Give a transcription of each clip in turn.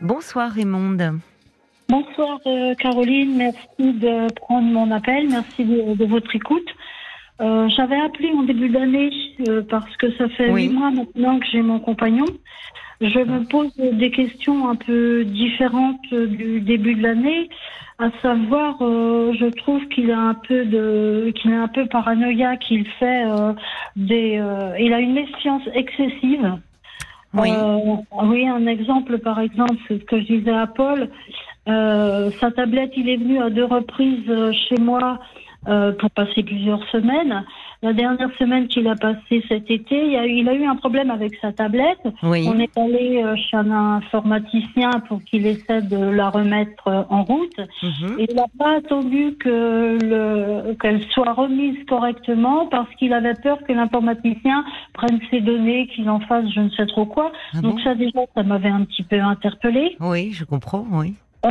Bonsoir Raymonde. Bonsoir euh, Caroline, merci de prendre mon appel, merci de, votre écoute. Euh, j'avais appelé en début d'année euh, parce que ça fait huit mois maintenant que j'ai mon compagnon. Je me pose des questions un peu différentes du début de l'année, à savoir, je trouve qu'il a un peu de, qu'il est un peu paranoïa, qu'il fait des, il a une méfiance excessive. Oui. oui, un exemple, par exemple, c'est ce que je disais à Paul. Euh, sa tablette, il est venu à deux reprises euh, chez moi euh, pour passer plusieurs semaines. La dernière semaine qu'il a passée cet été, il a, il a, eu un problème avec sa tablette. On est allé chez un informaticien pour qu'il essaie de la remettre en route. Mhm. Et il n'a pas attendu que qu'elle soit remise correctement parce qu'il avait peur que l'informaticien prenne ses données, qu'il en fasse je ne sais trop quoi. Ah Donc ça déjà, ça m'avait un petit peu interpellé. Oui, je comprends, oui. Euh,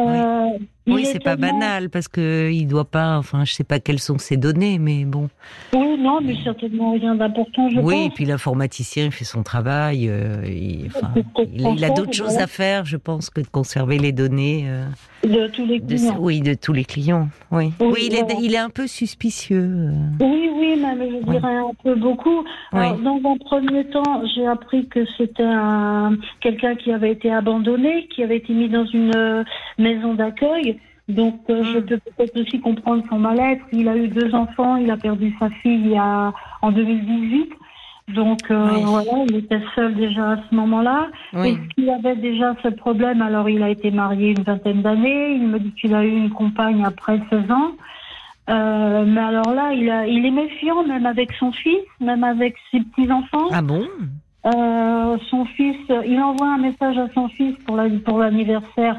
oui, c'est pas banal parce que il doit pas. Enfin, je sais pas quelles sont ses données, mais bon. Oui, non, mais certainement rien d'important. Je oui, et puis l'informaticien il fait son travail. Euh, il, enfin, il, a d'autres choses à faire, je pense, que de conserver les données. Euh, de tous les clients. oui, de tous les clients. Oui, oui, il, est, il, est, un peu suspicieux. Oui, oui, même je dirais un peu beaucoup. Alors, dans un premier temps, j'ai appris que c'était un, quelqu'un qui avait été abandonné, qui avait été mis dans une maison d'accueil. Donc, euh, je hmm. peux peut-être aussi comprendre son mal-être. Il a eu deux enfants, il a perdu sa fille en 2018. Donc, euh, voilà, il était seul déjà à ce moment-là. Oui. Et qu'il avait déjà ce problème, alors il a été marié une vingtaine d'années. Il me dit qu'il a eu une compagne après 16 ans. Euh, mais alors là, il, a, il est méfiant, même avec son fils, même avec ses petits-enfants. Ah bon? Son fils, il envoie un message à son fils pour l'anniversaire.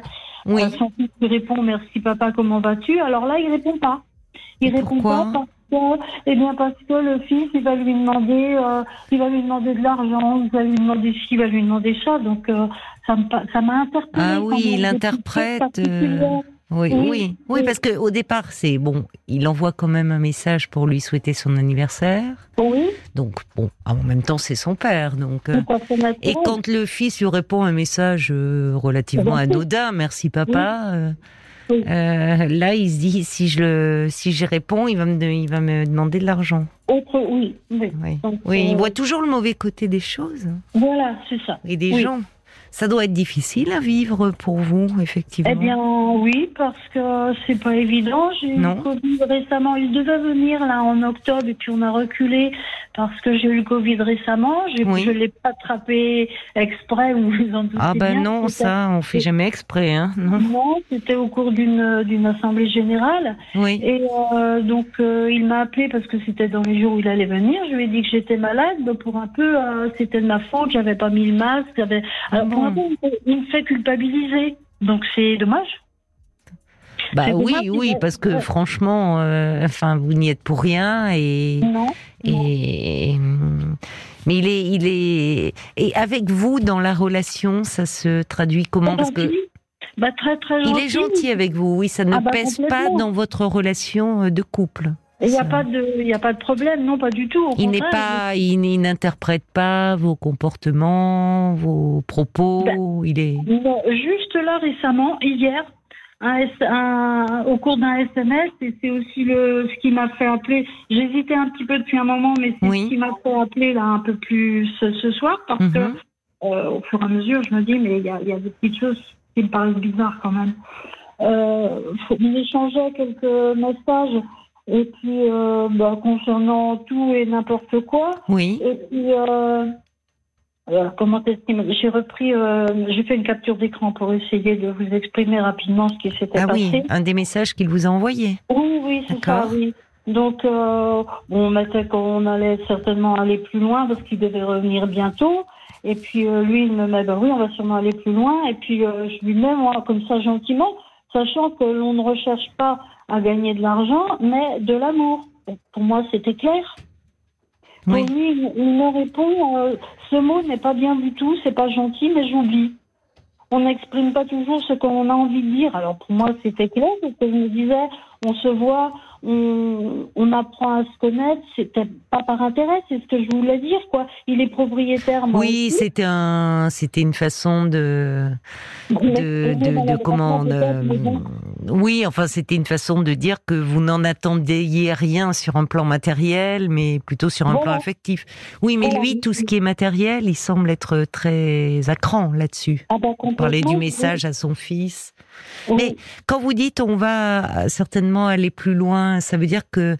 Oui. Euh, son fils lui répond merci papa comment vas-tu? Alors là il répond pas. Il répond pas parce que eh bien parce que le fils il va lui demander euh, il va lui demander de l'argent il va lui demander ci il va lui demander ça donc euh, ça m'a interpellé. Ah oui il interprète. Oui, oui, oui, parce que au départ, c'est bon, il envoie quand même un message pour lui souhaiter son anniversaire. Oui. Donc bon, en même temps, c'est son père, donc. Euh, et quand le fils lui répond un message euh, relativement anodin, merci papa. Euh, là, il se dit si je le, si j'y réponds, il va me, il va me demander de l'argent. oui, oui. Oui, il voit toujours le mauvais côté des choses. Voilà, c'est ça. Et des gens. Ça doit être difficile à vivre pour vous, effectivement. Eh bien, oui, parce que c'est pas évident. J'ai eu le Covid récemment. Il devait venir là en octobre et puis on a reculé parce que j'ai eu le Covid récemment. Je ne l'ai pas attrapé exprès ou vous en Ah ben non, ça, on fait jamais exprès, hein. Non, c'était au cours d'une d'une assemblée générale. Oui. Et euh, donc euh, il m'a appelé parce que c'était dans les jours où il allait venir. Je lui ai dit que j'étais malade. Donc pour un peu, euh, c'était de ma faute. J'avais pas mis le masque. Alors il me fait culpabiliser. Donc c'est dommage. Bah oui, oui, parce que franchement, euh, enfin, vous n'y êtes pour rien et et mais il est, il est et avec vous dans la relation, ça se traduit comment? Parce que bah, très très il est gentil. avec vous, oui, ça ne ah, bah, pèse pas dans votre relation euh, de couple. Il n'y a pas de, il a pas de problème, non, pas du tout. il n'est pas, il, n'interprète pas vos comportements, vos propos. Ben, il est. juste là récemment, hier, un, au cours d'un SMS, et c'est aussi le, ce qui m'a fait appeler. J'hésitais un petit peu depuis un moment, mais c'est ce qui m'a fait appeler là un peu plus ce, soir, parce que mhm. euh, au fur et à mesure, je me dis, mais il y a, y a, des petites choses qui me paraissent bizarres quand même. Euh, on échangeait quelques messages. Et puis, euh, bah, concernant tout et n'importe quoi. Oui. Et puis, euh, alors, comment J'ai repris, euh, j'ai fait une capture d'écran pour essayer de vous exprimer rapidement ce qui s'était ah passé. Ah oui, un des messages qu'il vous a envoyé. Oui, oui, c'est ça, oui. Donc, euh, on mettait qu'on allait certainement aller plus loin parce qu'il devait revenir bientôt. Et puis, euh, lui, il me met, ben oui, on va sûrement aller plus loin. Et puis, euh, je lui mets, moi, comme ça, gentiment, sachant que l'on ne recherche pas à gagner de l'argent, mais de l'amour. Pour moi, c'était clair. Oui. lui, il me répond, euh, ce mot n'est pas bien du tout, c'est pas gentil, mais j'oublie. on n'exprime pas toujours ce qu'on a envie de dire. Alors pour moi, c'était clair, parce que je me disais, on se voit, on, on apprend à se connaître, c'était pas par intérêt, c'est ce que je voulais dire, quoi. Il est propriétaire. oui, c'était un, c'était une façon de, de, de, de, comment, oui, enfin, c'était une façon de dire que vous n'en attendiez rien sur un plan matériel, mais plutôt sur un plan affectif. Oui, mais lui, tout ce qui est matériel, il semble être très à cran là-dessus. Ah bah, Parler du message à son fils. Mais quand vous dites on va certainement aller plus loin, ça veut dire que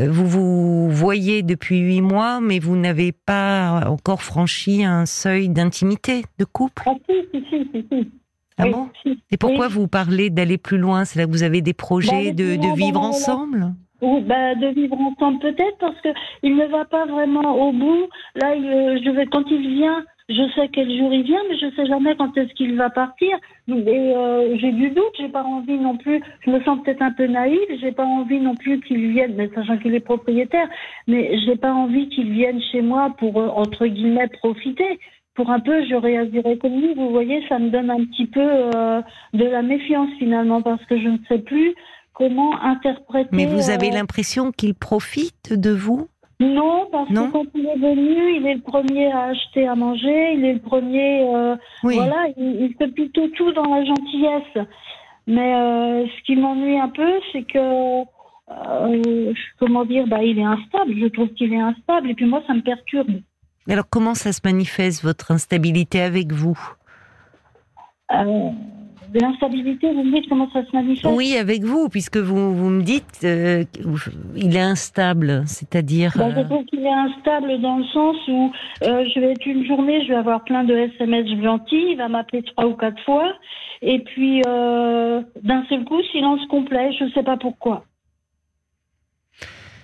euh, vous vous voyez depuis huit mois, mais vous n'avez pas encore franchi un seuil d'intimité, de couple? Ah si, si, si, si. Ah bon? Et pourquoi vous parlez d'aller plus loin? C'est là que vous avez des projets bah, de, de, vivre ensemble? Oui, bah, de vivre ensemble peut-être parce que il ne va pas vraiment au bout. Là, euh, je vais quand il vient, je sais quel jour il vient, mais je sais jamais quand est-ce qu'il va partir. Et euh, j'ai du doute, j'ai pas envie non plus. Je me sens peut-être un peu naïve, j'ai pas envie non plus qu'il vienne, mais sachant qu'il est propriétaire, mais j'ai pas envie qu'il vienne chez moi pour euh, entre guillemets profiter. Pour un peu, je réagirais comme lui. Vous voyez, ça me donne un petit peu euh, de la méfiance finalement parce que je ne sais plus comment interpréter. Mais vous avez l'impression qu'il profite de vous? Non, parce que quand il est venu, il est le premier à acheter à manger, il est le premier, euh, voilà, il, fait plutôt tout dans la gentillesse. Mais euh, ce qui m'ennuie un peu, c'est que, euh, comment dire, bah, il est instable. Je trouve qu'il est instable, et puis moi, ça me perturbe. Alors, comment ça se manifeste votre instabilité avec vous? L'instabilité, vous me dites comment ça se manifeste Oui, avec vous, puisque vous, vous me dites euh, il est instable, c'est-à-dire. Ben, je euh, trouve qu'il est instable dans le sens où euh, je vais être une journée, je vais avoir plein de SMS gentils, il va m'appeler trois ou quatre fois, et puis d'un seul coup, silence complet, je ne sais pas pourquoi.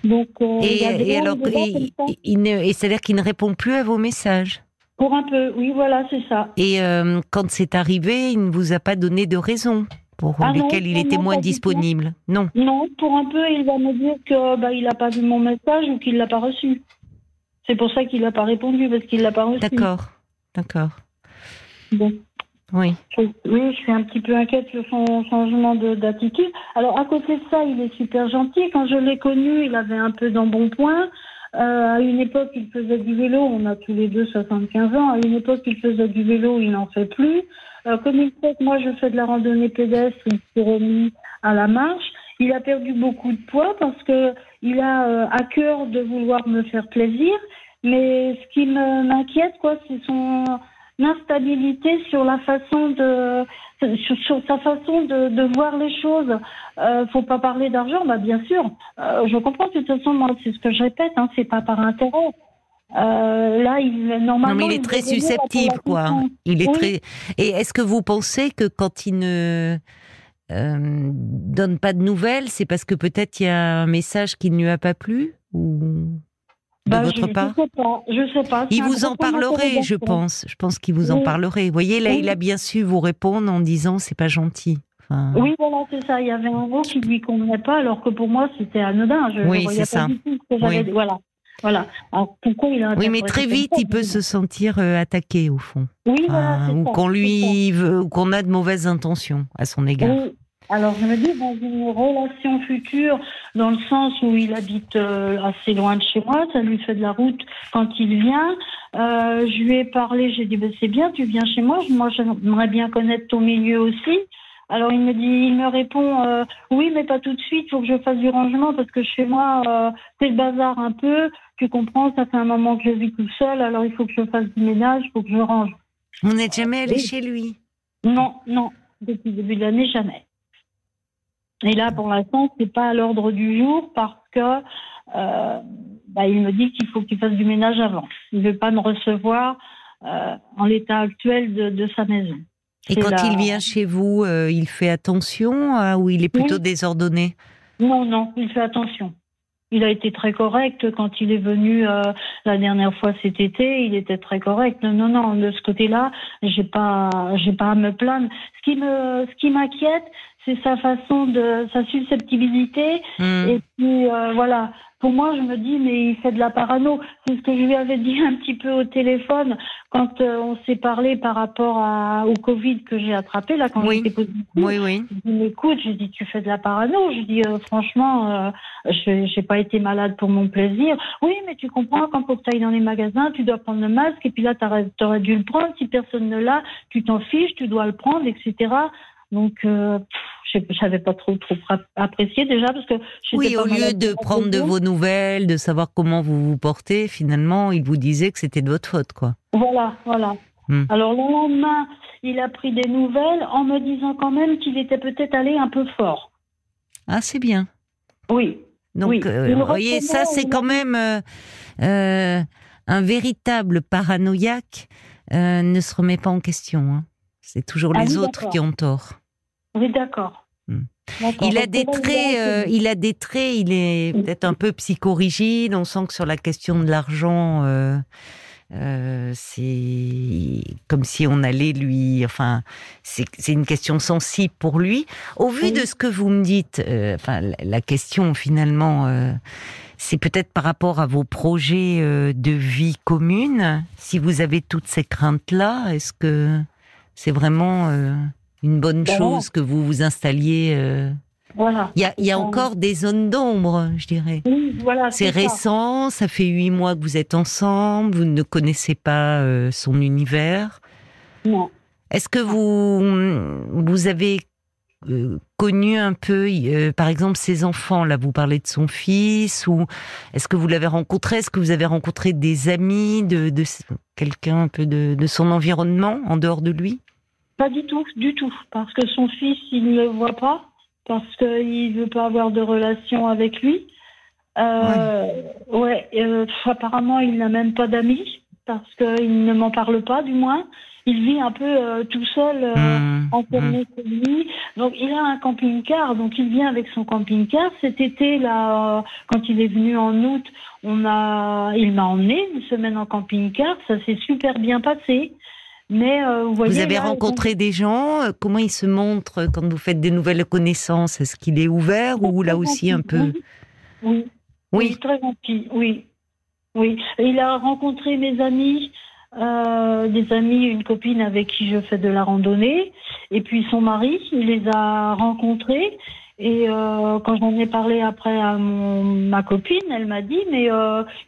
Donc, et, et alors, et c'est-à-dire qu'il ne répond plus à vos messages pour un peu, oui, voilà, c'est ça. Et euh, quand c'est arrivé, il ne vous a pas donné de raison pour ah lesquelles il était moins disponible Non. Non, pour un peu, il va me dire que bah, il n'a pas vu mon message ou qu'il l'a pas reçu. C'est pour ça qu'il n'a pas répondu parce qu'il l'a pas reçu. D'accord, d'accord. Bon. Oui. oui, je suis un petit peu inquiète sur son changement d'attitude. Alors à côté de ça, il est super gentil. Quand je l'ai connu, il avait un peu d'embonpoint. Euh, à une époque, il faisait du vélo, on a tous les deux 75 ans. À une époque, il faisait du vélo, il n'en fait plus. Euh, comme il sait que moi, je fais de la randonnée pédestre, il s'est remis à la marche. Il a perdu beaucoup de poids parce que il a euh, à cœur de vouloir me faire plaisir. Mais ce qui m'inquiète, quoi, c'est son instabilité sur la façon de sur, sa façon de, de, voir les choses. Euh, faut pas parler d'argent, bah bien sûr. Euh, je comprends de toute façon, moi c'est ce que je répète, hein, c'est pas par intérêt. Euh, là, il normalement. Non, mais il est très susceptible, quoi. Il est très. Et est-ce que vous pensez que quand il ne euh, donne pas de nouvelles, c'est parce que peut-être il y a un message qui ne lui a pas plu ou de bah, votre je, part Je sais pas. Je sais pas. Il vous en parlerait, je pense. Je pense qu'il vous en parlerait. Vous voyez, là, il a bien su vous répondre en disant c'est pas gentil. Oui, voilà, c'est ça. Il y avait un mot qui lui convenait pas, alors que pour moi, c'était anodin. Je oui, c'est ça. oui. Voilà. Voilà. Alors, pourquoi il a oui, mais très vite, il peut se sentir euh, attaqué au fond. Oui, voilà, ou qu'on lui veut, qu'on a de mauvaises intentions à son égard. Oui, alors je me dis, dans une relation future, dans le sens où il habite euh, assez loin de chez moi, ça lui fait de la route quand il vient. Euh, je lui ai parlé, j'ai dit, ben, c'est bien, tu viens chez moi, moi j'aimerais bien connaître ton milieu aussi. Alors il me dit, il me répond, euh, oui, mais pas tout de suite, il faut que je fasse du rangement parce que chez moi, c'est le bazar un peu. Tu comprends, ça fait un moment que je vis tout seul, alors il faut que je fasse du ménage, il faut que je range. Vous n'êtes jamais allé chez lui? Non, non, depuis le début de l'année, jamais. Et là, pour l'instant, c'est pas à l'ordre du jour parce que euh, bah, il me dit qu'il faut qu'il fasse du ménage avant. Il ne veut pas me recevoir euh, en l'état actuel de, sa maison. Et quand il vient chez vous, euh, il fait attention ou il est plutôt désordonné? Non, non, il fait attention. Il a été très correct quand il est venu la dernière fois cet été. Il était très correct. Non, non, de ce côté-là, j'ai pas, j'ai pas à me plaindre. Ce qui me, ce qui m'inquiète, c'est sa façon de sa susceptibilité. Hmm. Et puis euh, voilà, pour moi, je me dis, mais il fait de la parano. C'est ce que je lui avais dit un petit peu au téléphone quand euh, on s'est parlé par rapport à, au Covid que j'ai attrapé, là, quand j'étais positive. Oui, oui. Je dis, écoute, je dis, tu fais de la parano. Je dis, euh, franchement, euh, je j'ai pas été malade pour mon plaisir. Oui, mais tu comprends, quand faut que tu ailles dans les magasins, tu dois prendre le masque, et puis là, tu aurais dû le prendre. Si personne ne l'a, tu t'en fiches, tu dois le prendre, etc. Donc, euh, je n'avais pas trop, trop apprécié déjà parce que. Oui, au lieu de prendre de vos nouvelles, de savoir comment vous vous portez, finalement, il vous disait que c'était de votre faute, quoi. Voilà, voilà. Hmm. Alors le lendemain, il a pris des nouvelles en me disant quand même qu'il était peut-être allé un peu fort. Ah, c'est bien. Oui. Donc, euh, vous voyez, ça, c'est quand même euh, un véritable paranoïaque ne se remet pas en question. Hein. C'est toujours ah les autres qui ont tort. Oui, d'accord. Hmm. Il a des traits, euh, il a des traits, il est peut-être un peu psychorigide. On sent que sur la question de l'argent, euh, euh, c'est comme si on allait lui, enfin, c'est une question sensible pour lui. Au vu de ce que vous me dites, enfin, la question finalement, c'est peut-être par rapport à vos projets de vie commune. Si vous avez toutes ces craintes-là, est-ce que c'est vraiment une bonne ben chose que vous vous installiez. Euh, voilà. Il y a, encore des zones d'ombre, je dirais. voilà, c'est récent, ça. fait huit mois que vous êtes ensemble, vous ne connaissez pas euh, son univers. Non. Est-ce que vous, vous avez euh, connu un peu, par exemple, ses enfants? Là, vous parlez de son fils, ou est-ce que vous l'avez rencontré? Est-ce que vous avez rencontré des amis, de, de quelqu'un un peu de, de son environnement en dehors de lui? Pas du tout, du tout. Parce que son fils, il ne le voit pas, parce qu'il ne veut pas avoir de relation avec lui. Euh, ouais, euh, apparemment, il n'a même pas d'amis, parce qu'il ne m'en parle pas, du moins. Il vit un peu euh, tout seul, mmh, enfermé mmh. Donc, il a un camping-car, donc il vient avec son camping-car. Cet été, là, quand il est venu en août, on a, il m'a emmené une semaine en camping-car. Ça s'est super bien passé. Mais euh, vous, voyez, vous avez rencontré des gens euh, Comment il se montre quand vous faites des nouvelles connaissances? Est-ce qu'il est ouvert ou là aussi un peu? Oui. oui. très gentil. Oui, oui. Il a rencontré mes amis, euh, des amis, une copine avec qui je fais de la randonnée, et puis son mari. Il les a rencontrés. Et quand j'en ai parlé après à mon, ma copine, elle m'a dit, mais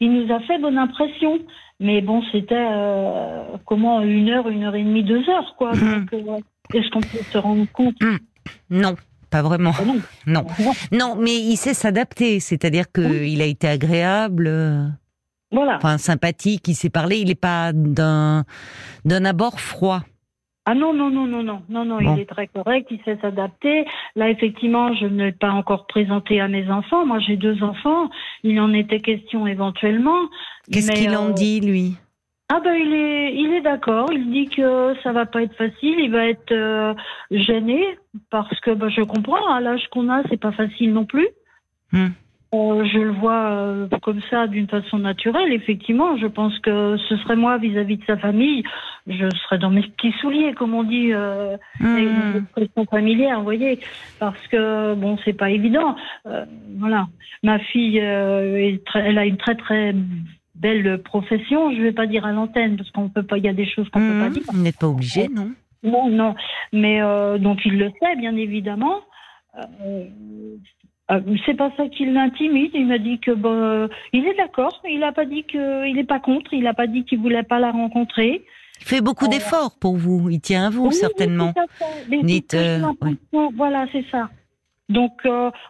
il nous a fait bonne impression. Mais bon, c'était euh, comment une heure, une heure et demie, deux heures, quoi. Hum. Euh, est-ce qu'on peut se rendre compte hum. Non. Pas vraiment. Ah non. non. mais il sait s'adapter. C'est-à-dire qu'il a été agréable. Euh, voilà. Enfin, sympathique, il s'est parlé. Il n'est pas d'un d'un abord froid. Ah non, non, non, non, non, non, non, il est très correct, il sait s'adapter. Là, effectivement, je ne l'ai pas encore présenté à mes enfants. Moi, j'ai deux enfants. Il en était question éventuellement. Qu'est-ce qu'il en euh, dit, lui? Ah ben il est il est d'accord, il dit que ça va pas être facile, il va être euh, gêné parce que ben, je comprends à l'âge qu'on a, c'est pas facile non plus. Hmm. Euh, je le vois euh, comme ça d'une façon naturelle. Effectivement, je pense que ce serait moi vis-à-vis de sa famille. Je serais dans mes petits souliers, comme on dit, euh, mmh. expression familière, vous voyez, parce que bon, c'est pas évident. Euh, voilà, ma fille, elle a une très très belle profession. Je vais pas dire à l'antenne parce qu'on peut pas. Il y a des choses qu'on peut pas mmh. dire. Vous n'êtes pas obligé, non Non, non. Mais donc il le sait, bien évidemment. Euh, c'est pas ça qui l'intimide. Il m'a dit que bon, il est d'accord. Il n'a pas dit qu'il n'est pas contre. Il n'a pas dit qu'il voulait pas la rencontrer. Il fait beaucoup euh, d'efforts pour vous. Il tient à vous certainement. Euh, voilà, c'est ça. Donc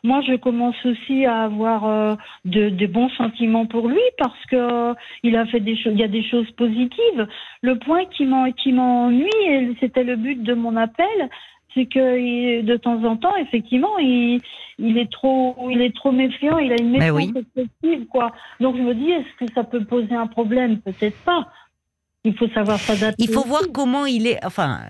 moi, je commence aussi à avoir de, bons sentiments pour lui parce que il a fait des choses. Il y a des choses positives. Le point qui m'ennuie, et c'était le but de mon appel, c'est que de temps en temps, effectivement, il, il est trop, il est trop méfiant, il a une méfiance excessive, quoi. Donc je me dis, est-ce que ça peut poser un problème? Peut-être pas. Il faut savoir s'adapter. Il faut voir comment il est. Enfin,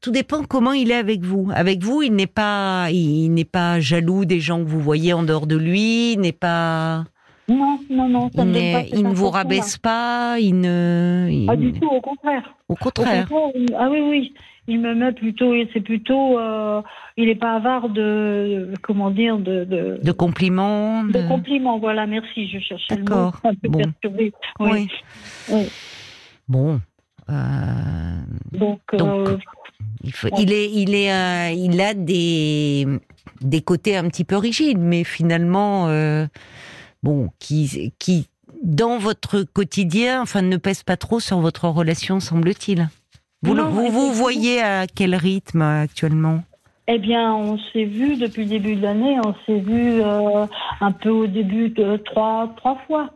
tout dépend comment il est avec vous. Avec vous, il n'est pas, il n'est pas jaloux des gens que vous voyez en dehors de lui. Il n'est pas. Non, non, non. Ça il, pas il ne vous rabaisse pas. Il ne. Pas du tout, au contraire. Au contraire. ah oui, oui il me met plutôt, c'est plutôt, euh, il n'est pas avare de, comment dire, de, de, compliments. De... compliments, voilà, merci, je cherchais le mot. Un peu bon. Oui. Bon. Euh, donc, euh, il, faut, il, est, il est, euh, il a des des côtés un petit peu rigides, mais finalement, bon, qui qui dans votre quotidien, enfin, ne pèse pas trop sur votre relation, semble-t-il. Vous, vous, vous voyez à quel rythme actuellement? Eh bien, on s'est vu depuis le début de l'année, on s'est vu euh, un peu au début de trois, trois fois.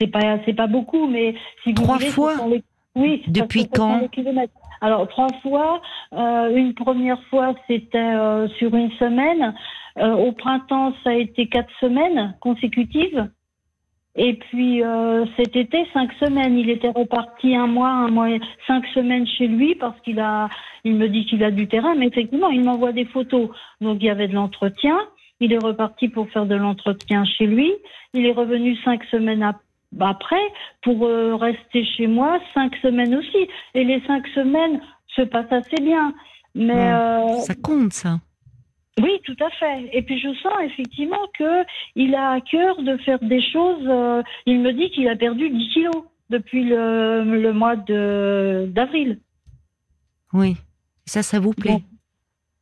C'est pas, c'est pas beaucoup, mais si vous trois fois. Oui. Depuis quand Alors trois fois. Euh, une première fois, c'était euh, sur une semaine. au printemps, ça a été quatre semaines consécutives. Et puis euh, cet été, cinq semaines, il était reparti un mois, un mois, cinq semaines chez lui parce qu'il a, il me dit qu'il a du terrain, mais effectivement, il m'envoie des photos. Donc il y avait de l'entretien. Il est reparti pour faire de l'entretien chez lui. Il est revenu cinq semaines après pour euh, rester chez moi cinq semaines aussi. Et les cinq semaines se passent assez bien. Mais euh, ça compte ça. Oui, tout à fait. Et puis je sens effectivement que il a à cœur de faire des choses. Euh, il me dit qu'il a perdu 10 kilos depuis le, le mois d'avril. Oui, ça, ça vous plaît?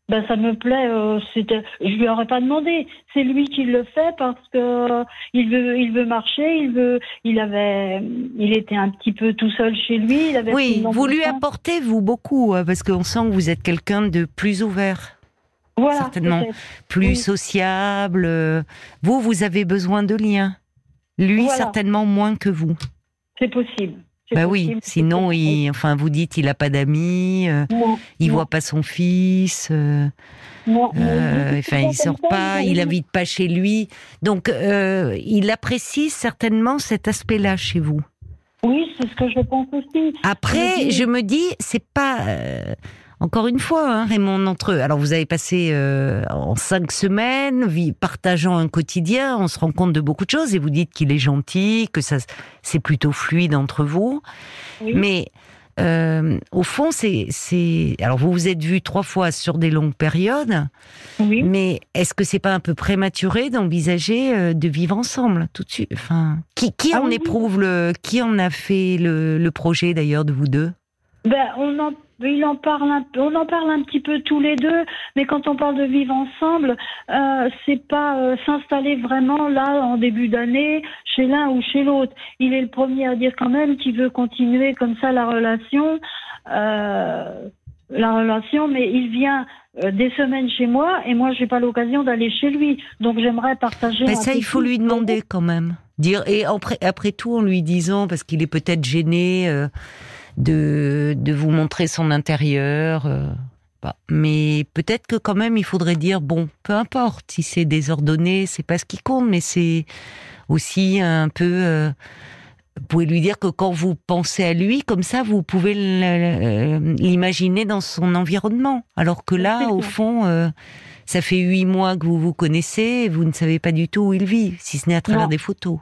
Ben, ça me plaît. Euh, je lui aurais pas demandé. C'est lui qui le fait parce que euh, il veut, il veut marcher. Il veut, il avait, il était un petit peu tout seul chez lui. Il avait oui, vous lui apportez vous beaucoup hein, parce qu'on sent que vous êtes quelqu'un de plus ouvert certainement plus sociable. Vous, vous avez besoin de liens. Lui, certainement moins que vous. C'est possible. Bah oui, sinon, il, enfin, vous dites, il a pas d'amis, euh, il voit pas son fils, euh, euh, enfin, il sort pas, il habite pas chez lui. Donc, il apprécie certainement cet aspect-là chez vous. Oui, c'est ce que je pense aussi. Après, je me dis, c'est pas encore une fois, hein, Raymond, entre eux. Alors, vous avez passé euh, en cinq semaines, partageant un quotidien, on se rend compte de beaucoup de choses et vous dites qu'il est gentil, que ça, c'est plutôt fluide entre vous. Mais euh, au fond, c'est, c'est. Alors, vous vous êtes vus trois fois sur des longues périodes. Oui. Mais est-ce que c'est pas un peu prématuré d'envisager euh, de vivre ensemble tout de suite? Enfin, qui, qui ah en éprouve le, qui en a fait le, le projet d'ailleurs de vous deux? Ben, on en il en parle un, on en parle un petit peu tous les deux, mais quand on parle de vivre ensemble, euh, c'est pas euh, s'installer vraiment là en début d'année chez l'un ou chez l'autre. Il est le premier à dire quand même qu'il veut continuer comme ça la relation, euh, la relation, mais il vient des semaines chez moi et moi j'ai pas l'occasion d'aller chez lui, donc j'aimerais partager. Mais ça, il faut lui demander quand même. Dire et après, après tout en lui disant parce qu'il est peut-être gêné. De, de vous montrer son intérieur. Euh, bah, mais peut-être que quand même il faudrait dire bon, peu importe si c'est désordonné, c'est pas ce qui compte, mais c'est aussi un peu. Euh, vous pouvez lui dire que quand vous pensez à lui, comme ça, vous pouvez l'imaginer dans son environnement. Alors que là, au fond, euh, ça fait huit mois que vous vous connaissez, et vous ne savez pas du tout où il vit, si ce n'est à travers des photos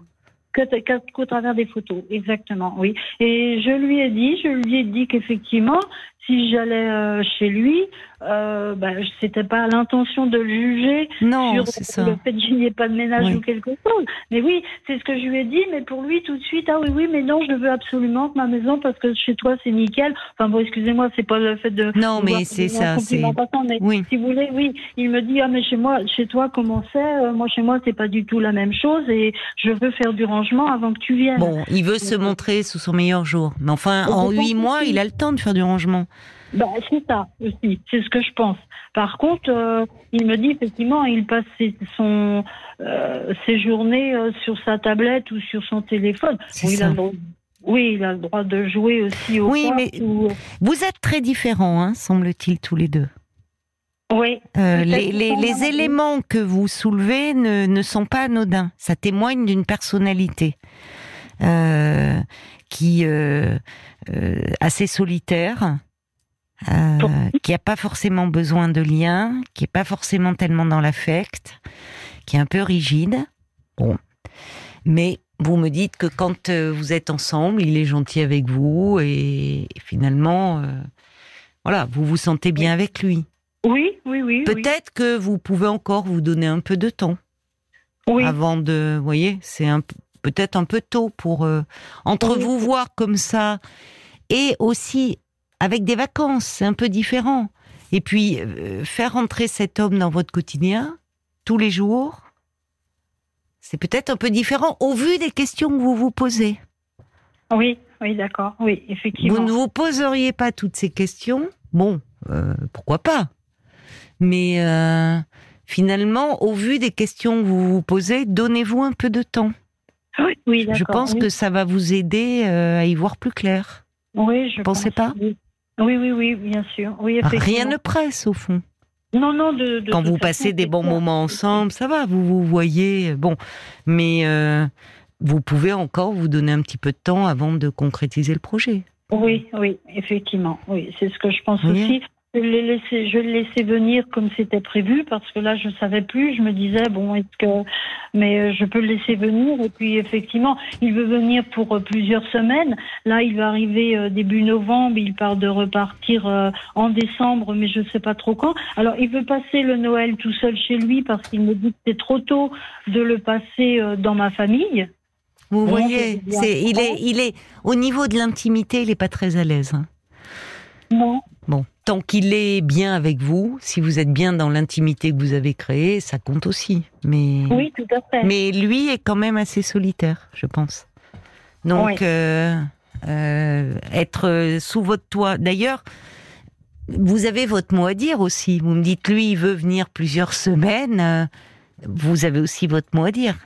qu'au travers des photos, exactement, oui. Et je lui ai dit, je lui ai dit qu'effectivement, si j'allais euh, chez lui, euh, bah, c'était pas l'intention de le juger non, sur le fait qu'il n'y ait pas de ménage ou quelque chose. Mais oui, c'est ce que je lui ai dit, mais pour lui tout de suite, ah oui, oui, mais non, je veux absolument que ma maison, parce que chez toi c'est nickel. Enfin bon, excusez-moi, c'est pas le fait de. Non, mais c'est ça, c'est. Mais oui. si vous voulez, oui, il me dit, ah mais chez moi, chez toi, comment c'est? Euh, Moi, chez moi, c'est pas du tout la même chose et je veux faire du rangement avant que tu viennes. Bon, il veut se montrer sous son meilleur jour. Mais enfin, en huit mois, il a le temps de faire du rangement. Bah, c'est ça aussi, c'est ce que je pense. Par contre, euh, il me dit effectivement, il passe ses, son, euh, ses journées euh, sur sa tablette ou sur son téléphone. Oui il, a le, oui, il a le droit de jouer aussi au Oui, mais vous êtes très différents, hein, semble-t-il, tous les deux. Oui. les, les, les éléments que vous soulevez ne, ne sont pas anodins. Ça témoigne d'une personnalité qui assez solitaire, euh, qui n'a pas forcément besoin de liens, qui n'est pas forcément tellement dans l'affect, qui est un peu rigide. Bon. Mais vous me dites que quand euh, vous êtes ensemble, il est gentil avec vous et, finalement, euh, voilà, vous vous sentez bien avec lui. Oui, oui, oui. Peut-être que vous pouvez encore vous donner un peu de temps. Oui. Avant de, vous voyez, c'est un peut-être un peu tôt pour euh, entre vous voir comme ça et aussi avec des vacances, c'est un peu différent. Et puis euh, faire entrer cet homme dans votre quotidien tous les jours, c'est peut-être un peu différent au vu des questions que vous vous posez. Oui, oui, d'accord, oui, effectivement. Vous ne vous poseriez pas toutes ces questions, bon, euh, pourquoi pas? Mais euh, finalement, au vu des questions que vous vous posez, donnez-vous un peu de temps. Oui, oui d'accord. Je pense que ça va vous aider à y voir plus clair. Oui, je Pensez pas? oui. Oui, oui, bien sûr. Oui, Rien ne presse au fond. Non, non, de, Quand vous passez des bons moments ensemble, ça va, vous vous voyez, bon. Mais vous pouvez encore vous donner un petit peu de temps avant de concrétiser le projet. Oui, oui, effectivement. Oui, c'est ce que je pense aussi. Je l'ai laissé, je l'ai laissé venir comme c'était prévu parce que là je savais plus. Je me disais bon est-ce que mais euh, je peux le laisser venir et puis effectivement il veut venir pour euh, plusieurs semaines. Là il va arriver euh, début novembre. Il part de repartir en décembre mais je sais pas trop quand. Alors il veut passer le Noël tout seul chez lui parce qu'il me dit que c'est trop tôt de le passer dans ma famille. Vous voyez, c'est, il est, il est, au niveau de l'intimité, il n'est pas très à l'aise. Hein. Non. Bon, tant qu'il est bien avec vous, si vous êtes bien dans l'intimité que vous avez créée, ça compte aussi. Mais oui, tout à fait. Mais lui est quand même assez solitaire, je pense. Donc, euh, euh, être sous votre toit. D'ailleurs, vous avez votre mot à dire aussi. Vous me dites, lui, il veut venir plusieurs semaines. Euh, vous avez aussi votre mot à dire.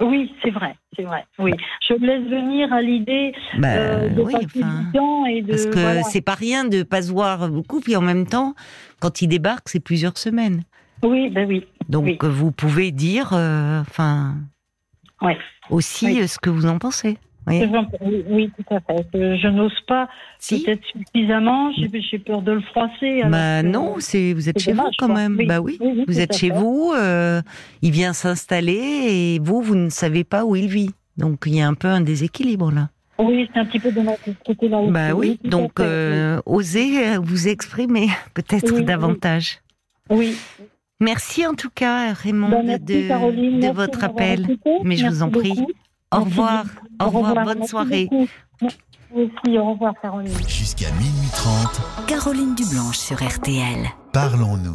Oui, c'est vrai, c'est vrai. Oui, je me laisse venir à l'idée bah, euh, de passer du temps et de. Parce que c'est pas rien de pas se voir beaucoup, puis en même temps, quand il débarque, c'est plusieurs semaines. Oui, ben oui. Donc vous pouvez dire, euh, enfin, aussi euh, ce que vous en pensez. Oui. tout à fait. Je, n'ose pas peut-être suffisamment. J'ai peur de le froisser. Bah non, c'est vous êtes chez vous quand même. Bah oui, vous êtes chez vous. Euh, il vient s'installer et vous, vous ne savez pas où il vit. Donc il y a un peu un déséquilibre là. Oui, c'est un petit peu de côté là. Bah oui, donc euh, osez euh, vous exprimer peut-être davantage. Oui. Merci en tout cas, Raymond, bah, de, de votre appel. Mais je vous en prie. Au revoir. Au revoir. Bonne soirée. Merci, au revoir, Caroline. Jusqu'à minuit 30. Caroline Dublanche sur RTL. Parlons-nous.